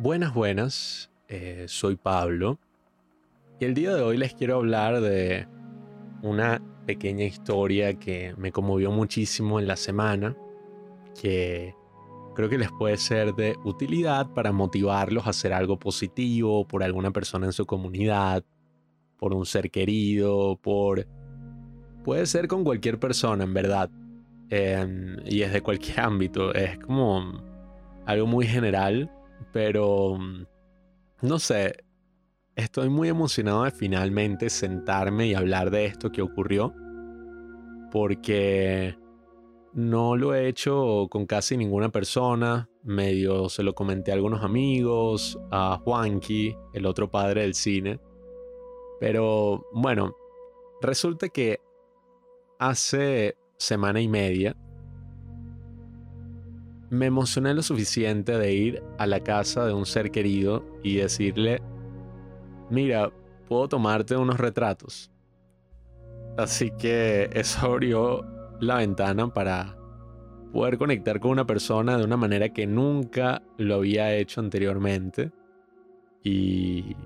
Buenas, buenas, eh, soy Pablo y el día de hoy les quiero hablar de una pequeña historia que me conmovió muchísimo en la semana, que creo que les puede ser de utilidad para motivarlos a hacer algo positivo por alguna persona en su comunidad, por un ser querido, por... Puede ser con cualquier persona, en verdad. Em, y es de cualquier ámbito. Es como algo muy general pero, mm, no sé, estoy muy emocionado de finalmente sentarme y hablar de esto que ocurrió, porque no lo he hecho con casi ninguna persona, medio se lo comenté a algunos amigos, a Juanqui, el otro padre del cine, pero bueno, resulta que hace semana y media me emocioné lo suficiente de ir a la casa de un ser querido y decirle, mira, puedo tomarte unos retratos. Así que eso abrió la ventana para poder conectar con una persona de una manera que nunca lo había hecho anteriormente. Y...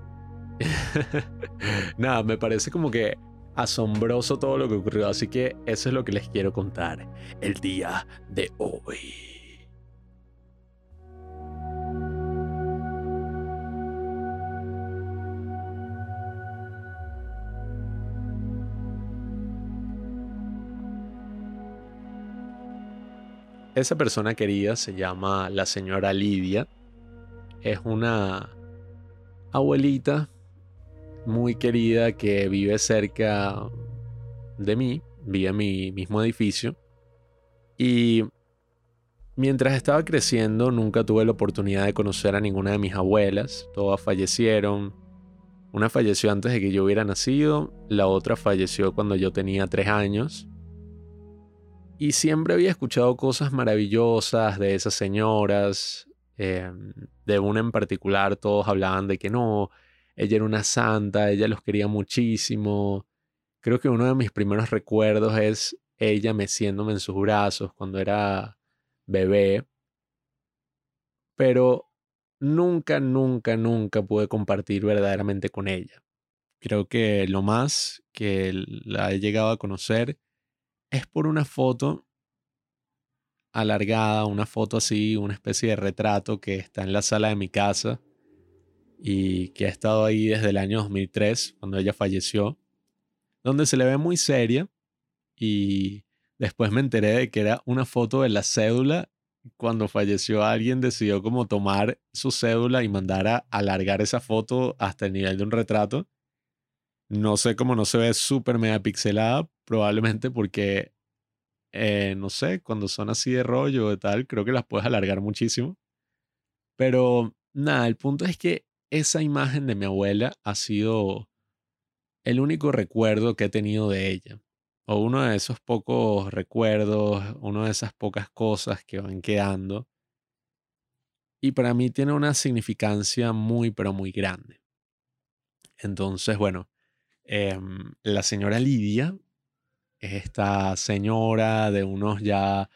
Nada, me parece como que asombroso todo lo que ocurrió, así que eso es lo que les quiero contar el día de hoy. Esa persona querida se llama la señora Lidia. Es una abuelita muy querida que vive cerca de mí, vive en mi mismo edificio. Y mientras estaba creciendo nunca tuve la oportunidad de conocer a ninguna de mis abuelas. Todas fallecieron. Una falleció antes de que yo hubiera nacido, la otra falleció cuando yo tenía tres años y siempre había escuchado cosas maravillosas de esas señoras. Em, de una en particular, todos hablaban de que no, ella era una santa, ella los quería muchísimo. Creo que uno de mis primeros recuerdos es ella meciéndome en sus brazos cuando era bebé. Pero nunca, nunca, nunca pude compartir verdaderamente con ella. Creo que lo más que la he llegado a conocer es por una foto alargada, una foto así, una especie de retrato que está en la sala de mi casa y que ha estado ahí desde el año 2003, cuando ella falleció, donde se le ve muy seria y después me enteré de que era una foto de la cédula. Cuando falleció alguien decidió como tomar su cédula y mandar a alargar esa foto hasta el nivel de un retrato. No sé cómo no se ve súper mega pixelada, probablemente porque, eh, no sé, cuando son así de rollo o tal, creo que las puedes alargar muchísimo. Pero nada, el punto es que esa imagen de mi abuela ha sido el único recuerdo que he tenido de ella. O uno de esos pocos recuerdos, una de esas pocas cosas que van quedando. Y para mí tiene una significancia muy, pero muy grande. Entonces, bueno, em, la señora Lidia esta señora de unos ya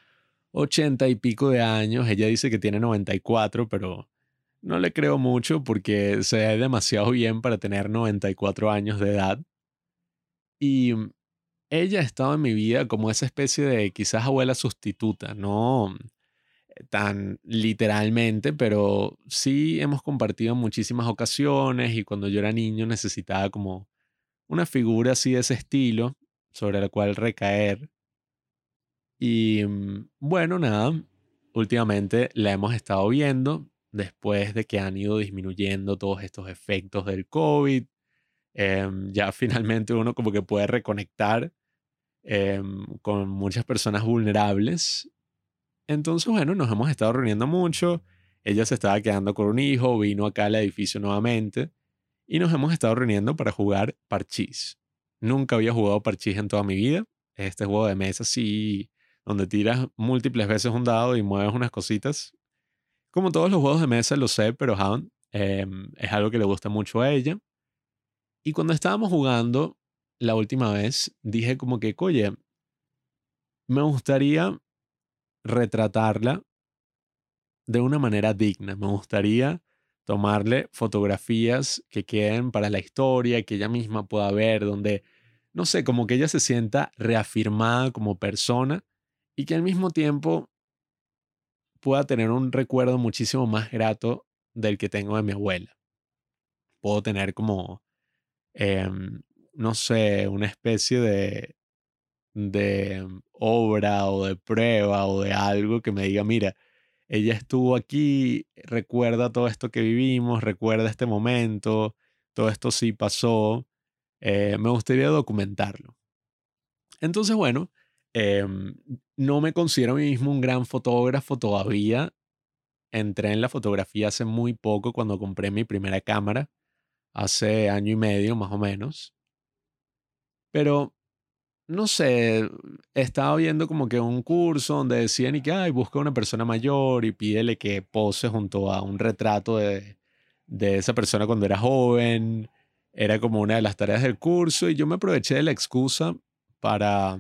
ochenta y pico de años. Ella dice que tiene 94, pero no le creo mucho porque se ve demasiado bien para tener 94 años de edad. Y ella ha estado en mi vida como esa especie de quizás abuela sustituta, no tan literalmente, pero sí hemos compartido en muchísimas ocasiones y cuando yo era niño necesitaba como una figura así de ese estilo sobre la cual recaer. Y mm, bueno, nada, últimamente la hemos estado viendo después de que han ido disminuyendo todos estos efectos del COVID. Em, ya finalmente uno como que puede reconectar em, con muchas personas vulnerables. Entonces, bueno, nos hemos estado reuniendo mucho. Ella se estaba quedando con un hijo, vino acá al edificio nuevamente y nos hemos estado reuniendo para jugar parchís. Nunca había jugado parchís en toda mi vida. Este juego de mesa así, donde tiras múltiples veces un dado y mueves unas cositas. Como todos los juegos de mesa, lo sé, pero Hound em, es algo que le gusta mucho a ella. Y cuando estábamos jugando la última vez, dije como que, oye, me gustaría retratarla de una manera digna. Me gustaría tomarle fotografías que queden para la historia, que ella misma pueda ver, donde, no sé, como que ella se sienta reafirmada como persona y que al mismo tiempo pueda tener un recuerdo muchísimo más grato del que tengo de mi abuela. Puedo tener como, em, no sé, una especie de, de obra o de prueba o de algo que me diga, mira, ella estuvo aquí, recuerda todo esto que vivimos, recuerda este momento, todo esto sí pasó, eh, me gustaría documentarlo. Entonces, bueno, em, no me considero a mí mismo un gran fotógrafo todavía. Entré en la fotografía hace muy poco cuando compré mi primera cámara, hace año y medio más o menos. Pero no sé, estaba viendo como que un curso donde decían y que, ay, busca una persona mayor y pídele que pose junto a un retrato de, de esa persona cuando era joven. Era como una de las tareas del curso y yo me aproveché de la excusa para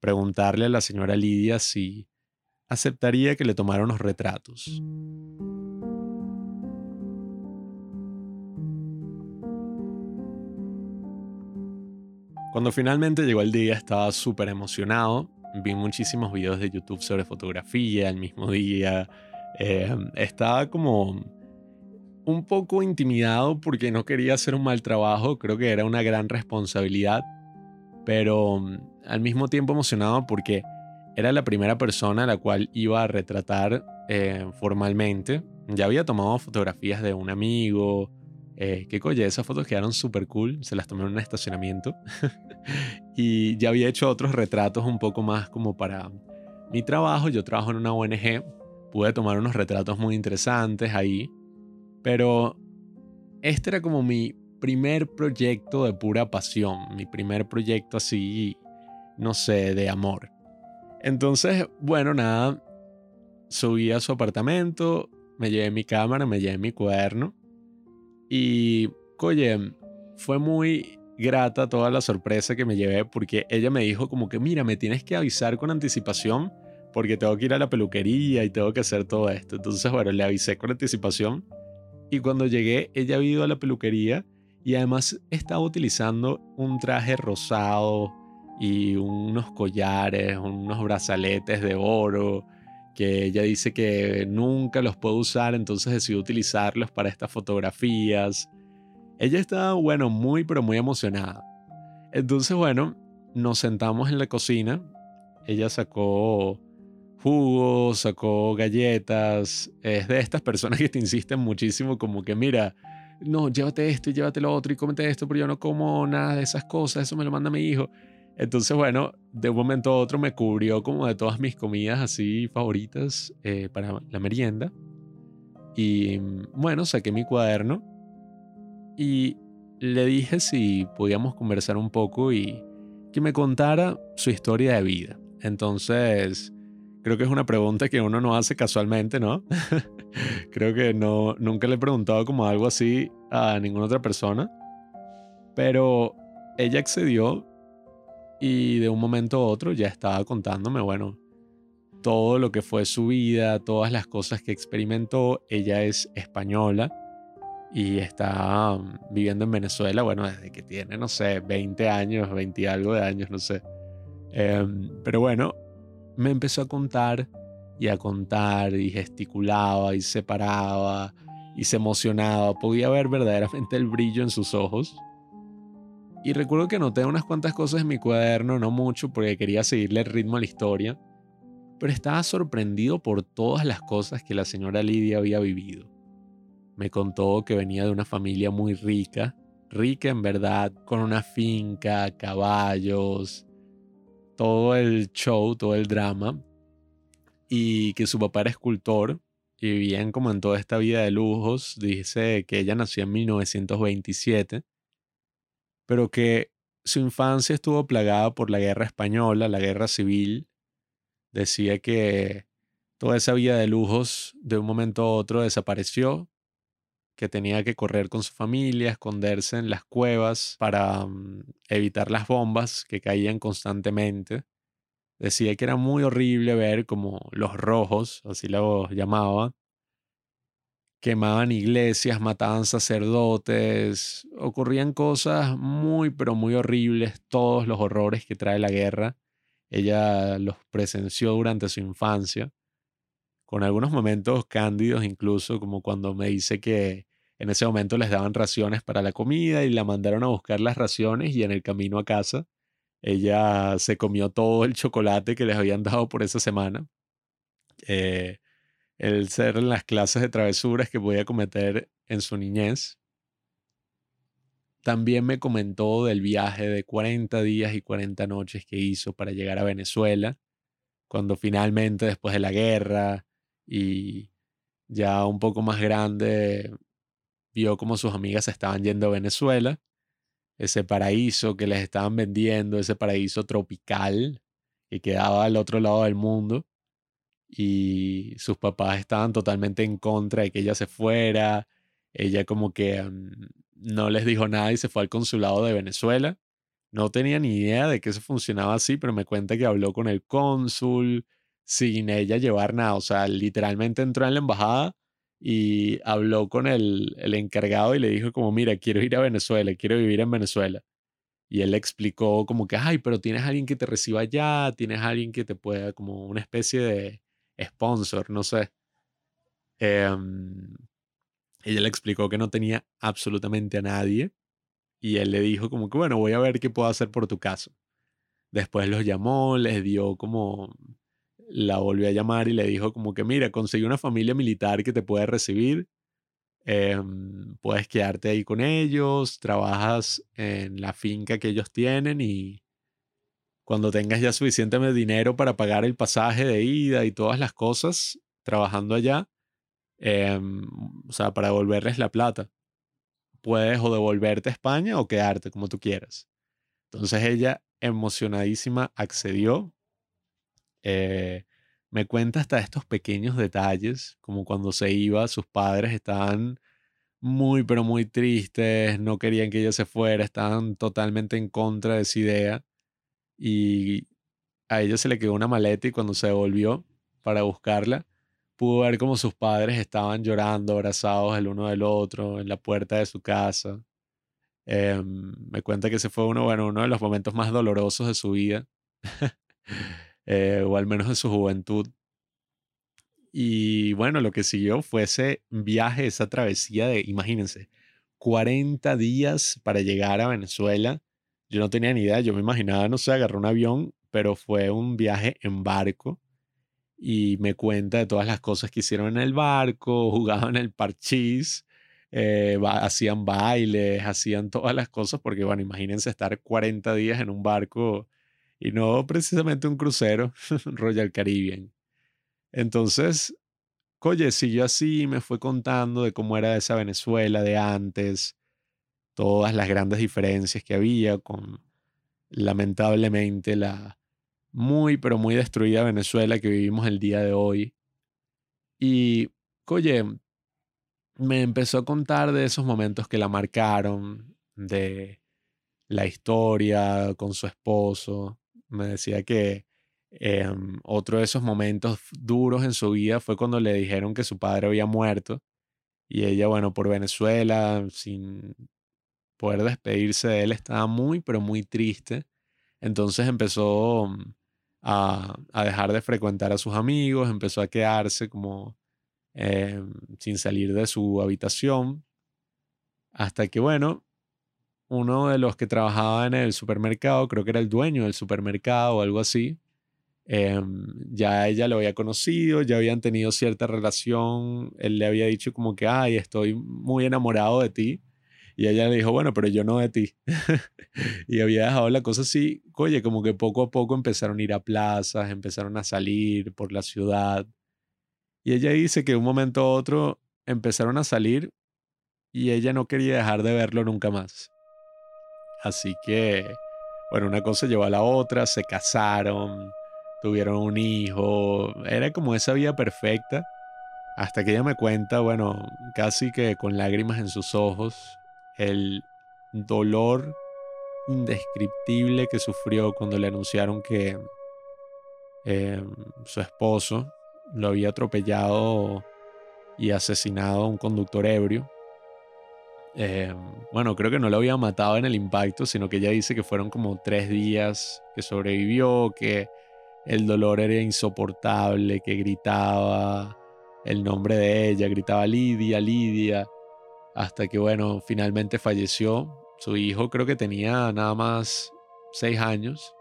preguntarle a la señora Lidia si aceptaría que le tomara unos retratos. Cuando finalmente llegó el día estaba súper emocionado. Vi muchísimos videos de YouTube sobre fotografía el mismo día. Em, estaba como un poco intimidado porque no quería hacer un mal trabajo. Creo que era una gran responsabilidad. Pero mm, al mismo tiempo emocionado porque era la primera persona a la cual iba a retratar eh, formalmente. Ya había tomado fotografías de un amigo, eh, qué coño, esas fotos quedaron súper cool, se las tomé en un estacionamiento. y ya había hecho otros retratos un poco más como para mi trabajo. Yo trabajo en una ONG, pude tomar unos retratos muy interesantes ahí. Pero este era como mi primer proyecto de pura pasión, mi primer proyecto así, no sé, de amor. Entonces, bueno, nada, subí a su apartamento, me llevé mi cámara, me llevé mi cuaderno y, oye, fue muy grata toda la sorpresa que me llevé porque ella me dijo como que, mira, me tienes que avisar con anticipación porque tengo que ir a la peluquería y tengo que hacer todo esto. Entonces, bueno, le avisé con anticipación y cuando llegué, ella había ido a la peluquería y además estaba utilizando un traje rosado y unos collares, unos brazaletes de oro que ella dice que nunca los puede usar, entonces decidió utilizarlos para estas fotografías. Ella estaba, bueno, muy, pero muy emocionada. Entonces, bueno, nos sentamos en la cocina. Ella sacó jugos, sacó galletas. Es de estas personas que te insisten muchísimo, como que, mira, no, llévate esto y llévate lo otro y cómete esto, pero yo no como nada de esas cosas, eso me lo manda mi hijo. Entonces, bueno, de un momento a otro me cubrió como de todas mis comidas así favoritas eh, para la merienda. Y bueno, saqué mi cuaderno y le dije si podíamos conversar un poco y que me contara su historia de vida. Entonces, creo que es una pregunta que uno no hace casualmente, ¿no? creo que no, nunca le he preguntado como algo así a ninguna otra persona. Pero ella accedió y de un momento a otro ya estaba contándome, bueno, todo lo que fue su vida, todas las cosas que experimentó. Ella es española y está mm, viviendo en Venezuela, bueno, desde que tiene, no sé, 20 años, 20 y algo de años, no sé. Em, pero bueno, me empezó a contar y a contar y gesticulaba y se paraba y se emocionaba. Podía ver verdaderamente el brillo en sus ojos y recuerdo que anoté unas cuantas cosas en mi cuaderno, no mucho porque quería seguirle el ritmo a la historia, pero estaba sorprendido por todas las cosas que la señora Lidia había vivido. Me contó que venía de una familia muy rica, rica en verdad, con una finca, caballos, todo el show, todo el drama, y que su papá era escultor y vivían como en toda esta vida de lujos. Dice que ella nació en 1927 pero que su infancia estuvo plagada por la guerra española, la guerra civil. Decía que toda esa vida de lujos de un momento a otro desapareció, que tenía que correr con su familia, esconderse en las cuevas para mm, evitar las bombas que caían constantemente. Decía que era muy horrible ver como los rojos, así los llamaba, quemaban iglesias, mataban sacerdotes, ocurrían cosas muy, pero muy horribles, todos los horrores que trae la guerra. Ella los presenció durante su infancia, con algunos momentos cándidos incluso, como cuando me dice que en ese momento les daban raciones para la comida y la mandaron a buscar las raciones y en el camino a casa ella se comió todo el chocolate que les habían dado por esa semana. Eh, el ser en las clases de travesuras que podía cometer en su niñez. También me comentó del viaje de 40 días y 40 noches que hizo para llegar a Venezuela, cuando finalmente después de la guerra y ya un poco más grande vio como sus amigas estaban yendo a Venezuela, ese paraíso que les estaban vendiendo, ese paraíso tropical que quedaba al otro lado del mundo y sus papás estaban totalmente en contra de que ella se fuera. Ella como que mm, no les dijo nada y se fue al consulado de Venezuela. No tenía ni idea de que eso funcionaba así, pero me cuenta que habló con el cónsul sin ella llevar nada. O sea, literalmente entró en la embajada y habló con el, el encargado y le dijo como, mira, quiero ir a Venezuela, quiero vivir en Venezuela. Y él le explicó como que, ay, pero tienes alguien que te reciba allá, tienes alguien que te pueda, como una especie de sponsor, no sé. Em, ella le explicó que no tenía absolutamente a nadie y él le dijo como que, bueno, voy a ver qué puedo hacer por tu caso. Después los llamó, les dio como, la volvió a llamar y le dijo como que, mira, conseguí una familia militar que te puede recibir, em, puedes quedarte ahí con ellos, trabajas en la finca que ellos tienen y cuando tengas ya suficiente dinero para pagar el pasaje de ida y todas las cosas, trabajando allá, em, o sea, para devolverles la plata. Puedes o devolverte a España o quedarte como tú quieras. Entonces ella, emocionadísima, accedió. Eh, me cuenta hasta estos pequeños detalles, como cuando se iba, sus padres estaban muy, pero muy tristes, no querían que ella se fuera, estaban totalmente en contra de esa idea y a ella se le quedó una maleta y cuando se devolvió para buscarla, pudo ver como sus padres estaban llorando, abrazados el uno del otro en la puerta de su casa. Em, me cuenta que ese fue uno, bueno, uno de los momentos más dolorosos de su vida, eh, o al menos de su juventud. Y bueno, lo que siguió fue ese viaje, esa travesía de, imagínense, 40 días para llegar a Venezuela yo no tenía ni idea, yo me imaginaba, no sé, agarré un avión, pero fue un viaje en barco y me cuenta de todas las cosas que hicieron en el barco, jugaban el parchís, eh, hacían bailes, hacían todas las cosas, porque bueno, imagínense estar 40 días en un barco y no precisamente un crucero, Royal Caribbean. Entonces, oye, siguió así, me fue contando de cómo era esa Venezuela de antes, todas las grandes diferencias que había con lamentablemente la muy pero muy destruida Venezuela que vivimos el día de hoy. Y, oye, me empezó a contar de esos momentos que la marcaron, de la historia con su esposo. Me decía que em, otro de esos momentos duros en su vida fue cuando le dijeron que su padre había muerto y ella, bueno, por Venezuela, sin poder despedirse de él, estaba muy, pero muy triste. Entonces empezó mm, a, dejar de frecuentar a sus amigos, empezó a quedarse como eh, sin salir de su habitación, hasta que, bueno, uno de los que trabajaba en el supermercado, creo que era el dueño del supermercado o algo así, em, ya ella lo había conocido, ya habían tenido cierta relación, él le había dicho como que, ay, estoy muy enamorado de ti y ella le dijo, bueno, pero yo no de ti. y había dejado la cosa así, oye, como que poco a poco empezaron a ir a plazas, empezaron a salir por la ciudad. Y ella dice que un momento a otro empezaron a salir y ella no quería dejar de verlo nunca más. Así que, bueno, una cosa llevó a la otra, se casaron, tuvieron un hijo, era como esa vida perfecta. Hasta que ella me cuenta, bueno, casi que con lágrimas en sus ojos, el dolor indescriptible que sufrió cuando le anunciaron que em, su esposo lo había atropellado y asesinado a un conductor ebrio. Em, bueno, creo que no lo había matado en el impacto, sino que ella dice que fueron como tres días que sobrevivió, que el dolor era insoportable, que gritaba el nombre de ella, gritaba Lidia, Lidia, hasta que bueno, finalmente falleció. Su hijo creo que tenía nada más seis años,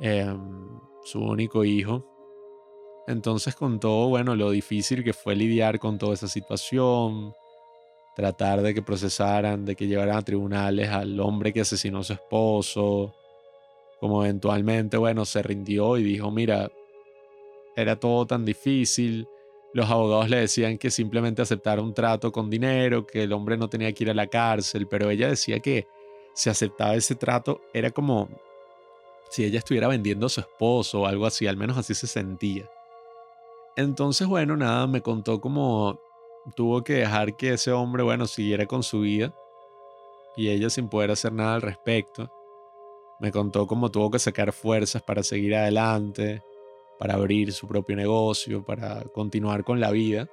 em, su único hijo. Entonces contó, bueno, lo difícil que fue lidiar con toda esa situación, tratar de que procesaran, de que llevaran a tribunales al hombre que asesinó a su esposo, como eventualmente, bueno, se rindió y dijo, mira, era todo tan difícil, los abogados le decían que simplemente aceptara un trato con dinero, que el hombre no tenía que ir a la cárcel, pero ella decía que si aceptaba ese trato era como si ella estuviera vendiendo a su esposo o algo así, al menos así se sentía. Entonces, bueno, nada, me contó como tuvo que dejar que ese hombre, bueno, siguiera con su vida y ella sin poder hacer nada al respecto. Me contó cómo tuvo que sacar fuerzas para seguir adelante, para abrir su propio negocio, para continuar con la vida.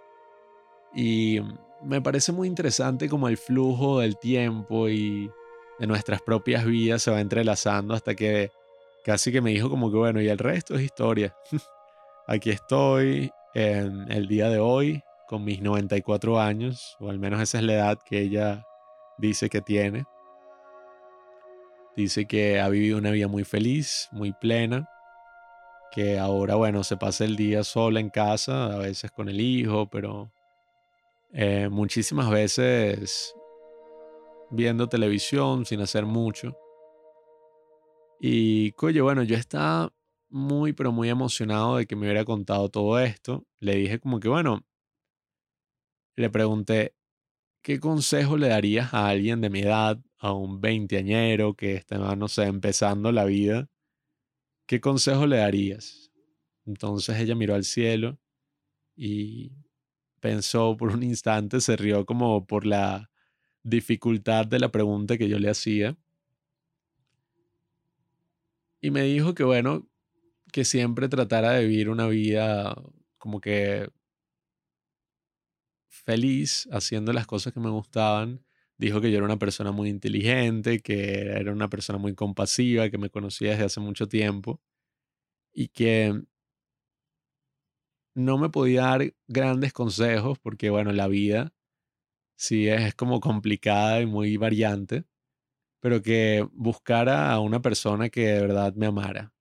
Y me parece muy interesante como el flujo del tiempo y de nuestras propias vidas se va entrelazando hasta que casi que me dijo como que bueno, y el resto es historia. Aquí estoy en el día de hoy, con mis 94 años, o al menos esa es la edad que ella dice que tiene. Dice que ha vivido una vida muy feliz, muy plena, que ahora, bueno, se pasa el día sola en casa, a veces con el hijo, pero eh, muchísimas veces viendo televisión sin hacer mucho. Y, oye, bueno, yo estaba muy, pero muy emocionado de que me hubiera contado todo esto. Le dije como que, bueno, le pregunté, ¿qué consejo le darías a alguien de mi edad, a un veinteañero que está, no sé, empezando la vida? ¿Qué consejo le darías? Entonces ella miró al cielo y pensó por un instante, se rió como por la dificultad de la pregunta que yo le hacía. Y me dijo que bueno, que siempre tratara de vivir una vida como que feliz haciendo las cosas que me gustaban. Dijo que yo era una persona muy inteligente, que era una persona muy compasiva, que me conocía desde hace mucho tiempo y que no me podía dar grandes consejos porque, bueno, la vida sí es como complicada y muy variante, pero que buscara a una persona que de verdad me amara.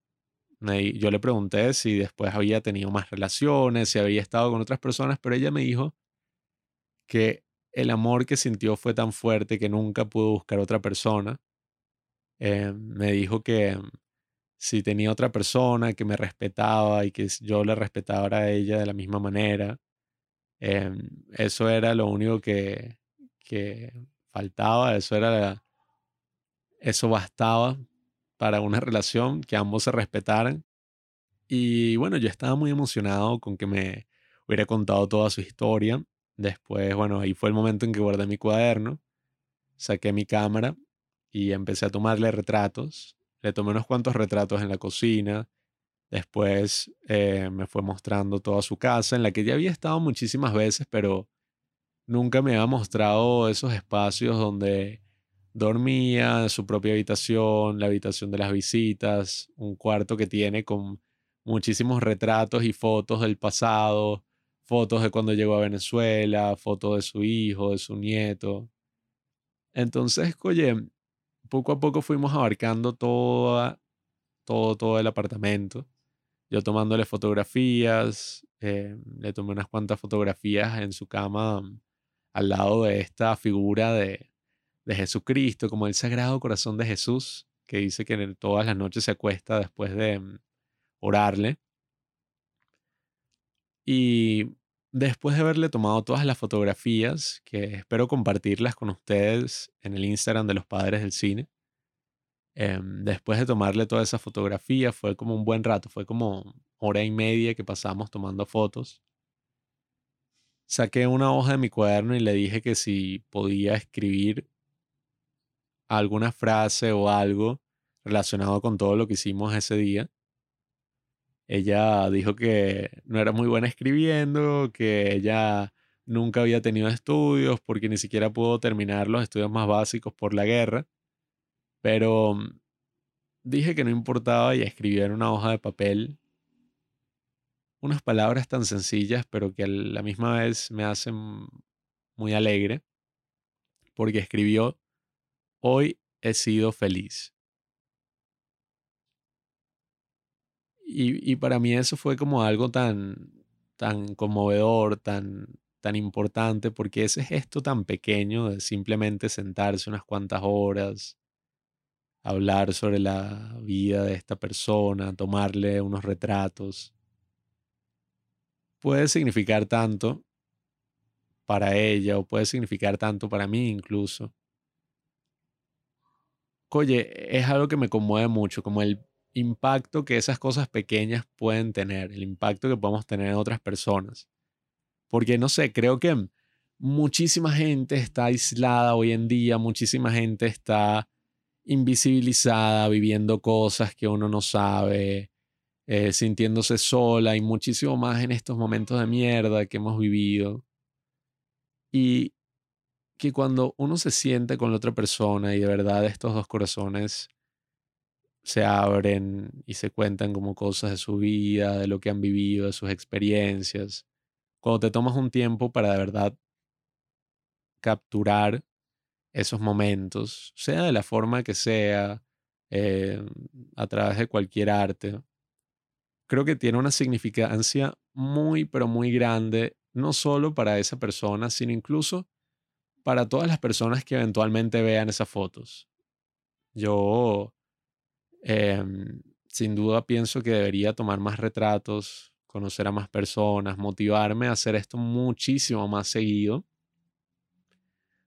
Yo le pregunté si después había tenido más relaciones, si había estado con otras personas, pero ella me dijo que el amor que sintió fue tan fuerte que nunca pudo buscar otra persona. Eh, me dijo que si tenía otra persona que me respetaba y que yo le respetaba a ella de la misma manera, eh, eso era lo único que faltaba, eso era eso bastaba para una relación, que ambos se respetaran. Y bueno, yo estaba muy emocionado con que me hubiera contado toda su historia. Después, bueno, ahí fue el momento en que guardé mi cuaderno, saqué mi cámara y empecé a tomarle retratos. Le tomé unos cuantos retratos en la cocina. Después eh, me fue mostrando toda su casa, en la que ya había estado muchísimas veces, pero nunca me había mostrado esos espacios donde dormía, su propia habitación, la habitación de las visitas, un cuarto que tiene con muchísimos retratos y fotos del pasado, fotos de cuando llegó a Venezuela, fotos de su hijo, de su nieto. Entonces, oye, poco a poco fuimos abarcando toda, todo, todo el apartamento. Yo tomándole fotografías, eh, le tomé unas cuantas fotografías en su cama mm, al lado de esta figura de, de Jesucristo, como el Sagrado Corazón de Jesús, que dice que todas las noches se acuesta después de mm, orarle. Y después de haberle tomado todas las fotografías, que espero compartirlas con ustedes en el Instagram de los padres del cine, em, después de tomarle todas esas fotografías, fue como un buen rato, fue como hora y media que pasamos tomando fotos. Saqué una hoja de mi cuaderno y le dije que si podía escribir alguna frase o algo relacionado con todo lo que hicimos ese día. Ella dijo que no era muy buena escribiendo, que ella nunca había tenido estudios porque ni siquiera pudo terminar los estudios más básicos por la guerra. Pero mm, dije que no importaba y escribió en una hoja de papel unas palabras tan sencillas, pero que a la misma vez me hacen muy alegre, porque escribió, hoy he sido feliz. Y, y, para mí eso fue como algo tan, tan conmovedor, tan, tan importante, porque ese gesto tan pequeño de simplemente sentarse unas cuantas horas, hablar sobre la vida de esta persona, tomarle unos retratos, puede significar tanto para ella o puede significar tanto para mí incluso. Oye, es algo que me conmueve mucho, como el impacto que esas cosas pequeñas pueden tener, el impacto que podemos tener en otras personas. Porque no sé, creo que muchísima gente está aislada hoy en día, muchísima gente está invisibilizada, viviendo cosas que uno no sabe, eh, sintiéndose sola y muchísimo más en estos momentos de mierda que hemos vivido. Y que cuando uno se siente con la otra persona y de verdad estos dos corazones se abren y se cuentan como cosas de su vida, de lo que han vivido, de sus experiencias, cuando te tomas un tiempo para de verdad capturar esos momentos, sea de la forma que sea, eh, a través de cualquier arte, creo que tiene una significancia muy, pero muy grande, no solo para esa persona, sino incluso para todas las personas que eventualmente vean esas fotos. Yo, em, sin duda, pienso que debería tomar más retratos, conocer a más personas, motivarme a hacer esto muchísimo más seguido,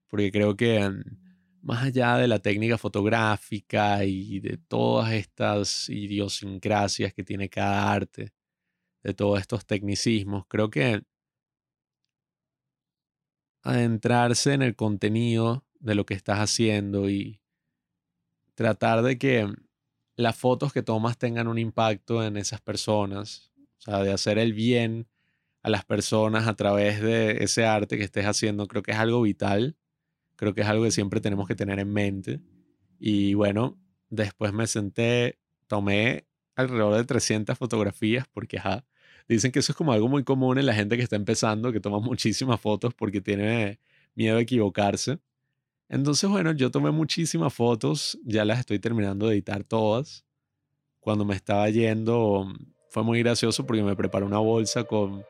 porque creo que em, más allá de la técnica fotográfica y de todas estas idiosincrasias que tiene cada arte, de todos estos tecnicismos, creo que adentrarse en el contenido de lo que estás haciendo y tratar de que las fotos que tomas tengan un impacto en esas personas, o sea, de hacer el bien a las personas a través de ese arte que estés haciendo, creo que es algo vital Creo que es algo que siempre tenemos que tener en mente. Y bueno, después me senté, tomé alrededor de 300 fotografías porque dicen que eso es como algo muy común en la gente que está empezando, que toma muchísimas fotos porque tiene miedo a equivocarse. Entonces, bueno, yo tomé muchísimas fotos, ya las estoy terminando de editar todas. Cuando me estaba yendo, fue muy gracioso porque me preparé una bolsa con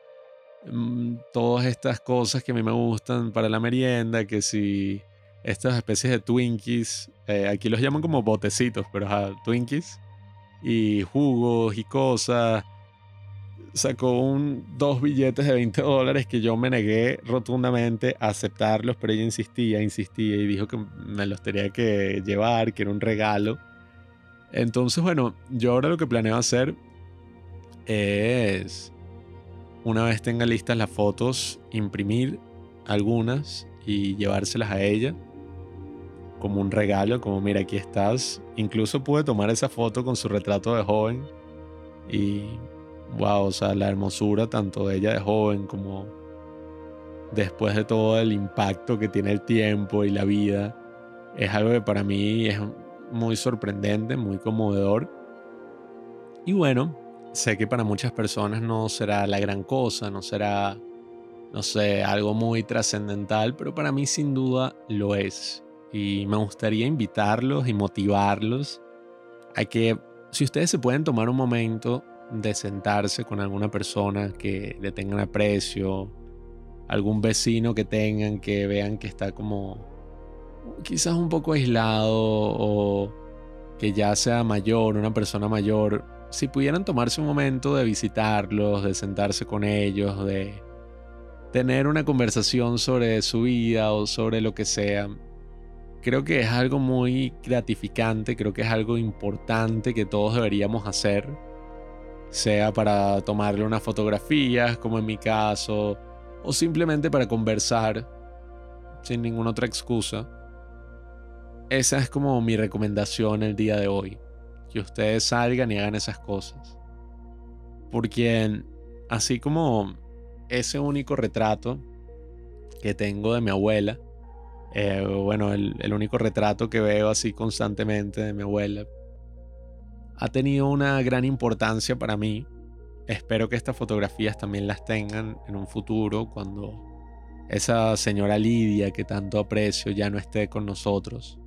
Mm, todas estas cosas que a mí me gustan para la merienda, que si estas especies de Twinkies, eh, aquí los llaman como botecitos, pero Twinkies, y jugos y cosas. Sacó un, dos billetes de 20 dólares que yo me negué rotundamente a aceptarlos, pero ella insistía, insistía y dijo que me los tenía que llevar, que era un regalo. Entonces, bueno, yo ahora lo que planeo hacer es una vez tenga listas las fotos, imprimir algunas y llevárselas a ella como un regalo, como mira, aquí estás. Incluso pude tomar esa foto con su retrato de joven y wow, o sea, la hermosura tanto de ella de joven como después de todo el impacto que tiene el tiempo y la vida, es algo que para mí es muy sorprendente, muy conmovedor. Y bueno, sé que para muchas personas no será la gran cosa, no será, no sé, algo muy trascendental, pero para mí sin duda lo es. Y me gustaría invitarlos y motivarlos a que si ustedes se pueden tomar un momento de sentarse con alguna persona que le tengan aprecio, algún vecino que tengan que vean que está como quizás un poco aislado o que ya sea mayor, una persona mayor, si pudieran tomarse un momento de visitarlos, de sentarse con ellos, de tener una conversación sobre su vida o sobre lo que sea, creo que es algo muy gratificante, creo que es algo importante que todos deberíamos hacer, sea para tomarle unas fotografías, como en mi caso, o simplemente para conversar sin ninguna otra excusa. Esa es como mi recomendación el día de hoy que ustedes salgan y hagan esas cosas. Porque así como ese único retrato que tengo de mi abuela, eh, bueno, el, el único retrato que veo así constantemente de mi abuela, ha tenido una gran importancia para mí. Espero que estas fotografías también las tengan en un futuro cuando esa señora Lidia que tanto aprecio ya no esté con nosotros.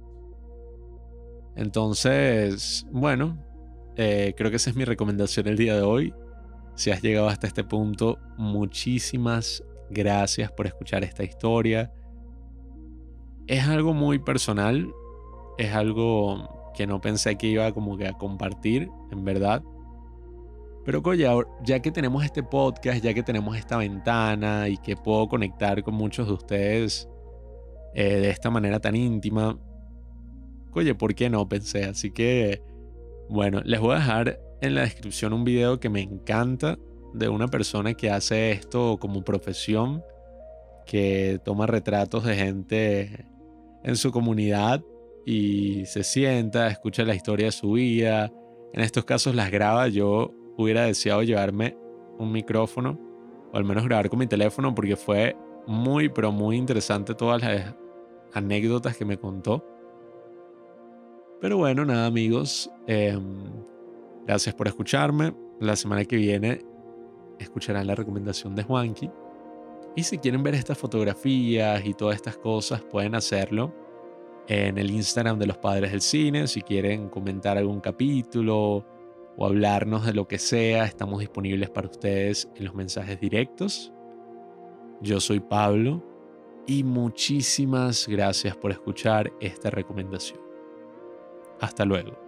Entonces, bueno, eh, creo que esa es mi recomendación el día de hoy. Si has llegado hasta este punto, muchísimas gracias por escuchar esta historia. Es algo muy personal, es algo que no pensé que iba como que a compartir, en verdad. Pero oye, ya que tenemos este podcast, ya que tenemos esta ventana y que puedo conectar con muchos de ustedes eh, de esta manera tan íntima, oye, ¿por qué no? Pensé. Así que, bueno, les voy a dejar en la descripción un video que me encanta de una persona que hace esto como profesión, que toma retratos de gente en su comunidad y se sienta, escucha la historia de su vida. En estos casos las graba. Yo hubiera deseado llevarme un micrófono o al menos grabar con mi teléfono porque fue muy, pero muy interesante todas las anécdotas que me contó. Pero bueno, nada amigos, em, gracias por escucharme. La semana que viene escucharán la recomendación de Juanqui. Y si quieren ver estas fotografías y todas estas cosas, pueden hacerlo en el Instagram de los Padres del Cine. Si quieren comentar algún capítulo o hablarnos de lo que sea, estamos disponibles para ustedes en los mensajes directos. Yo soy Pablo y muchísimas gracias por escuchar esta recomendación. Hasta luego.